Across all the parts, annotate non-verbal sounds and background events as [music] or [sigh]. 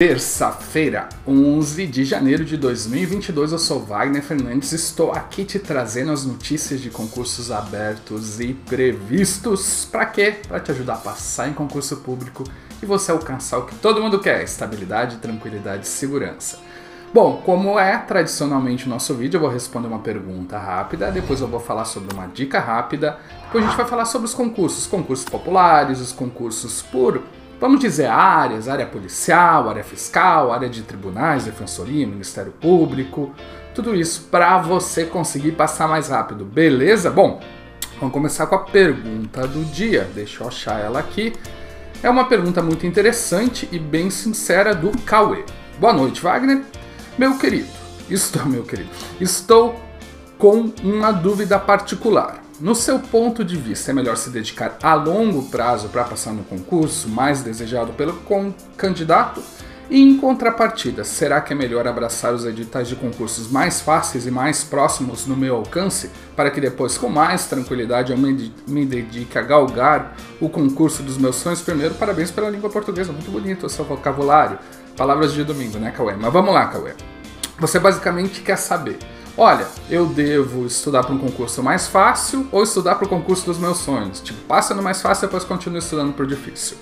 Terça-feira, 11 de janeiro de 2022, eu sou Wagner Fernandes, estou aqui te trazendo as notícias de concursos abertos e previstos. Para quê? Para te ajudar a passar em concurso público e você alcançar o que todo mundo quer: estabilidade, tranquilidade e segurança. Bom, como é tradicionalmente o nosso vídeo, eu vou responder uma pergunta rápida, depois eu vou falar sobre uma dica rápida, depois a gente vai falar sobre os concursos, concursos populares, os concursos por vamos dizer, áreas, área policial, área fiscal, área de tribunais, defensoria, Ministério Público, tudo isso para você conseguir passar mais rápido, beleza? Bom, vamos começar com a pergunta do dia, deixa eu achar ela aqui. É uma pergunta muito interessante e bem sincera do Cauê. Boa noite, Wagner. Meu querido, [laughs] estou, meu querido, estou com uma dúvida particular. No seu ponto de vista, é melhor se dedicar a longo prazo para passar no concurso mais desejado pelo candidato? E em contrapartida, será que é melhor abraçar os editais de concursos mais fáceis e mais próximos no meu alcance, para que depois, com mais tranquilidade, eu me, me dedique a galgar o concurso dos meus sonhos? Primeiro, parabéns pela língua portuguesa, muito bonito o seu vocabulário. Palavras de domingo, né, Cauê? Mas vamos lá, Cauê. Você basicamente quer saber olha, eu devo estudar para um concurso mais fácil ou estudar para o concurso dos meus sonhos? Tipo, passa no mais fácil, depois continua estudando para o difícil.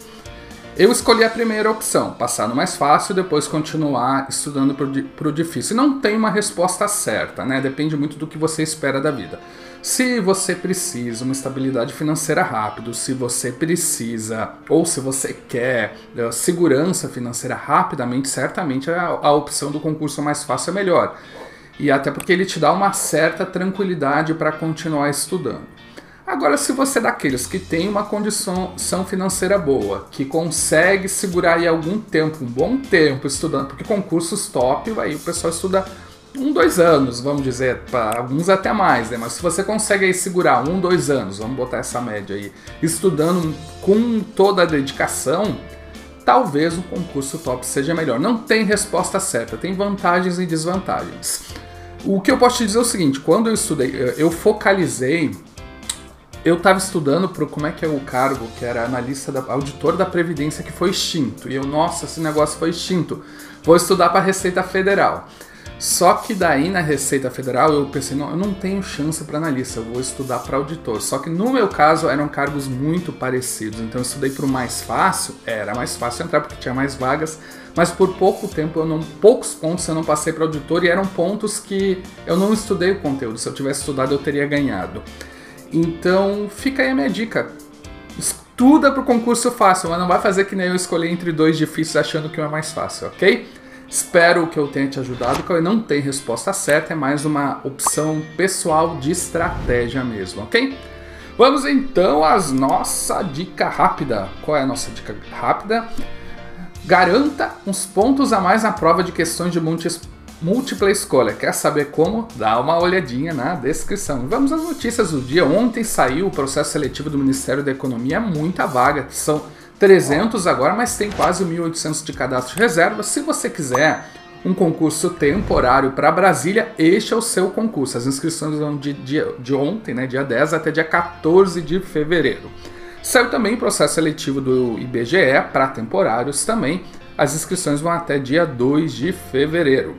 Eu escolhi a primeira opção, passar no mais fácil, depois continuar estudando para o difícil. Não tem uma resposta certa, né? Depende muito do que você espera da vida. Se você precisa uma estabilidade financeira rápido, se você precisa ou se você quer uh, segurança financeira rapidamente, certamente a, a opção do concurso mais fácil é melhor e até porque ele te dá uma certa tranquilidade para continuar estudando. Agora, se você é daqueles que tem uma condição financeira boa, que consegue segurar aí algum tempo, um bom tempo estudando, porque concursos top, aí o pessoal estuda um, dois anos, vamos dizer, para alguns até mais, né? Mas se você consegue aí segurar um, dois anos, vamos botar essa média aí, estudando com toda a dedicação, talvez um concurso top seja melhor. Não tem resposta certa, tem vantagens e desvantagens. O que eu posso te dizer é o seguinte: quando eu estudei, eu focalizei. Eu estava estudando para como é que é o cargo, que era analista da auditor da Previdência, que foi extinto. E eu, nossa, esse negócio foi extinto. Vou estudar para Receita Federal. Só que daí na Receita Federal eu pensei, não, eu não tenho chance para analista, eu vou estudar para auditor. Só que no meu caso eram cargos muito parecidos, então eu estudei para o mais fácil, era mais fácil entrar porque tinha mais vagas, mas por pouco tempo, eu não, poucos pontos eu não passei para auditor e eram pontos que eu não estudei o conteúdo. Se eu tivesse estudado, eu teria ganhado. Então fica aí a minha dica. Estuda para o concurso fácil, mas não vai fazer que nem eu escolher entre dois difíceis achando que um é mais fácil, ok? Espero que eu tenha te ajudado, que não tem resposta certa, é mais uma opção pessoal de estratégia mesmo, ok? Vamos então às nossa dica rápida. Qual é a nossa dica rápida? Garanta uns pontos a mais na prova de questões de múltipla escolha. Quer saber como? Dá uma olhadinha na descrição. Vamos às notícias do dia. Ontem saiu o processo seletivo do Ministério da Economia, muita vaga, são 300 agora, mas tem quase 1.800 de cadastro de reserva. Se você quiser um concurso temporário para Brasília, este é o seu concurso. As inscrições vão de, de, de ontem, né, dia 10 até dia 14 de fevereiro. Saiu também o processo seletivo do IBGE para temporários também. As inscrições vão até dia 2 de fevereiro.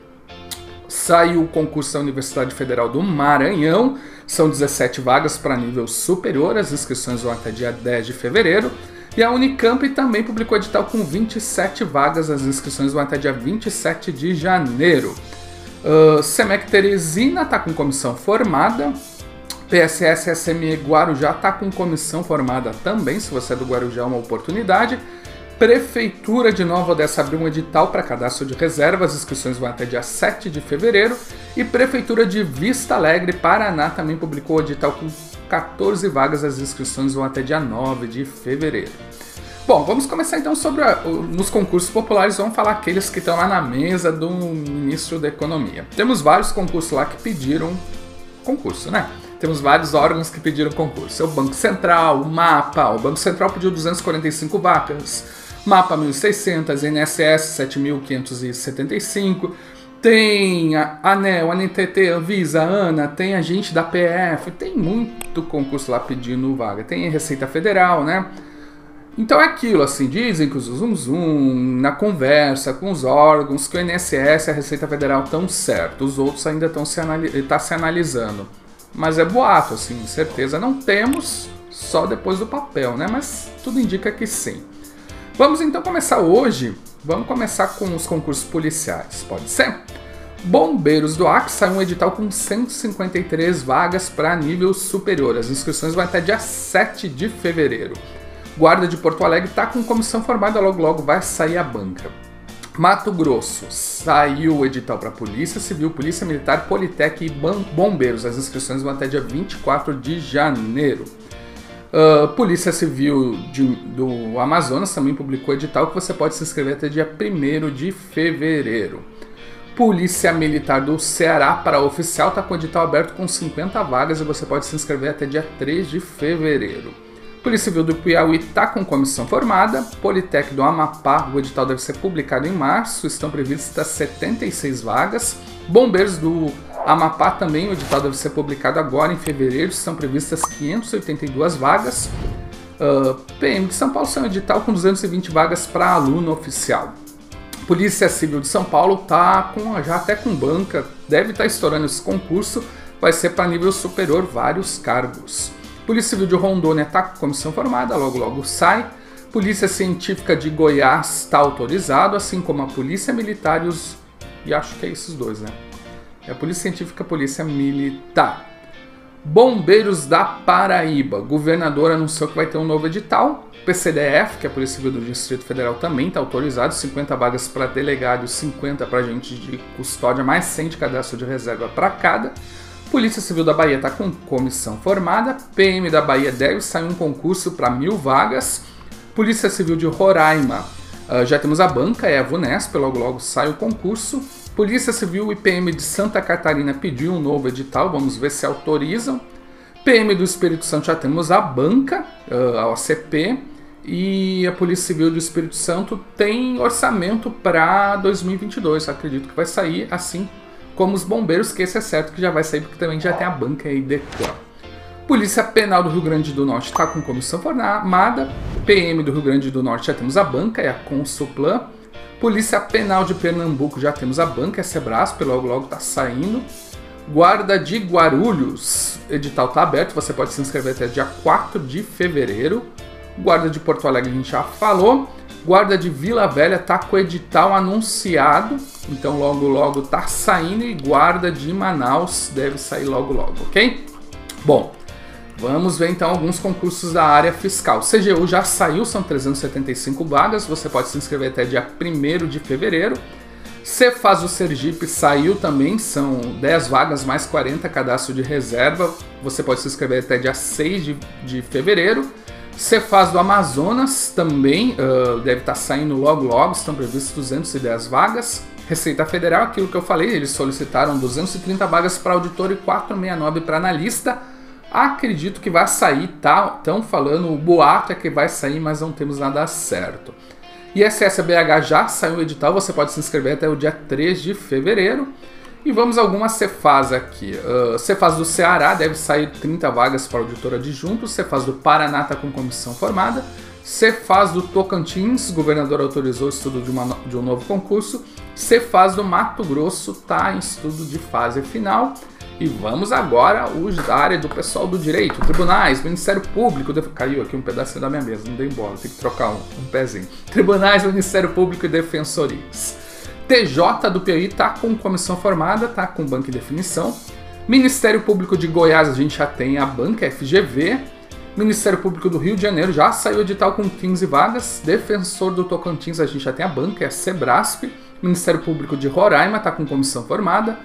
Saiu o concurso da Universidade Federal do Maranhão. São 17 vagas para nível superior. As inscrições vão até dia 10 de fevereiro. E a Unicamp também publicou edital com 27 vagas, as inscrições vão até dia 27 de janeiro. Uh, Semec Teresina está com comissão formada. PSS SME Guarujá está com comissão formada também, se você é do Guarujá é uma oportunidade. Prefeitura de Nova Odessa abriu um edital para cadastro de reservas, as inscrições vão até dia 7 de fevereiro. E Prefeitura de Vista Alegre, Paraná, também publicou o edital com 14 vagas, as inscrições vão até dia 9 de fevereiro. Bom, vamos começar então sobre a, nos concursos populares, vamos falar aqueles que estão lá na mesa do ministro da Economia. Temos vários concursos lá que pediram concurso, né? Temos vários órgãos que pediram concurso. É o Banco Central, o MAPA, o Banco Central pediu 245 vagas, MAPA 1.600, INSS 7.575, tem a ANEL, a NTT, a Visa, ANA, tem a gente da PF, tem muito concurso lá pedindo vaga. Tem Receita Federal, né? Então é aquilo, assim, dizem que o Zoom Zoom, na conversa com os órgãos, que o INSS e a Receita Federal estão certos, os outros ainda estão se, tá se analisando. Mas é boato, assim, certeza não temos, só depois do papel, né? Mas tudo indica que sim. Vamos então começar hoje, vamos começar com os concursos policiais, pode ser? Bombeiros do Acre sai um edital com 153 vagas para nível superior. As inscrições vão até dia 7 de fevereiro. Guarda de Porto Alegre está com comissão formada, logo logo vai sair a banca. Mato Grosso, saiu o edital para Polícia Civil, Polícia Militar, Politec e Bombeiros. As inscrições vão até dia 24 de janeiro. Uh, Polícia Civil de, do Amazonas também publicou edital que você pode se inscrever até dia 1 de fevereiro. Polícia Militar do Ceará para oficial está com edital aberto com 50 vagas e você pode se inscrever até dia 3 de fevereiro. Polícia Civil do Piauí está com comissão formada. Politec do Amapá, o edital deve ser publicado em março, estão previstas 76 vagas. Bombeiros do Amapá também, o edital deve ser publicado agora em fevereiro, estão previstas 582 vagas. Uh, ah, PM de São Paulo são edital com 220 vagas para aluno oficial. Polícia Civil de São Paulo tá com já até com banca, deve estar tá estourando esse concurso, vai ser para nível superior vários cargos. Polícia Civil de Rondônia está com comissão formada, logo logo sai. Polícia Científica de Goiás está autorizado, assim como a Polícia Militar e os. E acho que é esses dois, né? É a Polícia Científica e a Polícia Militar. Bombeiros da Paraíba. Governador anunciou que vai ter um novo edital. PCDF, que é a Polícia Civil do Distrito Federal, também está autorizado. 50 vagas para delegado e 50 para agente de custódia, mais 100 de cadastro de reserva para cada. Polícia Civil da Bahia está com comissão formada. PM da Bahia deve sair um concurso para mil vagas. Polícia Civil de Roraima, uh, já temos a banca, é a VUNESP, logo logo sai o concurso. Polícia Civil e PM de Santa Catarina pediu um novo edital, vamos ver se autorizam. PM do Espírito Santo já temos a banca, uh, a OCP e a Polícia Civil do Espírito Santo tem orçamento para 2022. Acredito que vai sair assim como os bombeiros, que esse é certo que já vai sair porque também já tem a banca aí Decor. Polícia Penal do Rio Grande do Norte está com comissão formada. PM do Rio Grande do Norte já temos a banca, é a Consuplan. Polícia Penal de Pernambuco já temos a banca, é a Sebrasp, logo logo está saindo. Guarda de Guarulhos, edital está aberto, você pode se inscrever até dia 4 de fevereiro. Guarda de Porto Alegre a gente já falou. Guarda de Vila Velha tá com o edital anunciado, então logo logo tá saindo e Guarda de Manaus deve sair logo logo, ok? Bom, vamos ver então alguns concursos da área fiscal. CGU já saiu, são 375 vagas, você pode se inscrever até dia 1 de fevereiro. Cefaz do Sergipe saiu também, são 10 vagas mais 40 cadastro de reserva. Você pode se inscrever até dia 6 de, de fevereiro. Cefaz do Amazonas também uh, deve estar tá saindo logo logo, estão previstas 210 vagas. Receita Federal, aquilo que eu falei, eles solicitaram 230 vagas para auditor e 469 para analista. Acredito que vai sair, tá? Estão falando, o boato é que vai sair, mas não temos nada certo. ISSBH já saiu o edital, você pode se inscrever até o dia 3 de fevereiro. E vamos a algumas Cefaz aqui. Uh, do Ceará deve sair 30 vagas para auditor adjunto. Cefaz do Paraná está com comissão formada. Cefaz do Tocantins, governador autorizou o estudo de, uma, de um novo concurso. Cefaz do Mato Grosso está em estudo de fase final. E vamos agora os da área do pessoal do direito, tribunais, Ministério Público, caiu aqui um pedacinho da minha mesa, não dei embora, tem que trocar um, um pezinho. Tribunais, Ministério Público e Defensorias. TJ do Piauí está com comissão formada, está com banca em definição. Ministério Público de Goiás, a gente já tem a banca FGV. Ministério Público do Rio de Janeiro já saiu edital com 15 vagas. Defensor do Tocantins, a gente já tem a banca, é a Sebrasp. Ministério Público de Roraima está com comissão formada.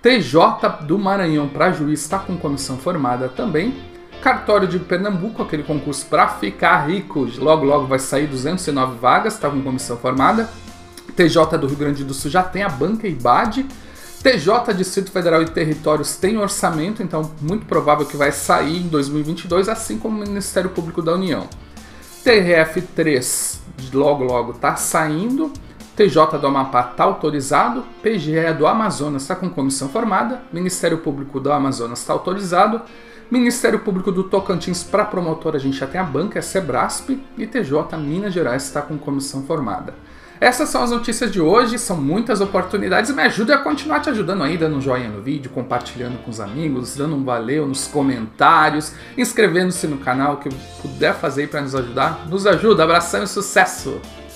TJ do Maranhão para juiz está com comissão formada também. Cartório de Pernambuco, aquele concurso para ficar rico, logo logo vai sair 209 vagas, está com comissão formada. TJ do Rio Grande do Sul já tem a banca IBAD. TJ Distrito Federal e Territórios tem orçamento, então muito provável que vai sair em 2022, assim como o Ministério Público da União. TRF3 logo logo está saindo. TJ do Amapá está autorizado, PGE do Amazonas está com comissão formada, Ministério Público do Amazonas está autorizado, Ministério Público do Tocantins para promotor a gente já tem a banca, é Sebrasp e TJ Minas Gerais está com comissão formada. Essas são as notícias de hoje, são muitas oportunidades. Me ajude a continuar te ajudando aí, dando um joinha no vídeo, compartilhando com os amigos, dando um valeu nos comentários, inscrevendo-se no canal, o que puder fazer para nos ajudar. Nos ajuda, abração e sucesso!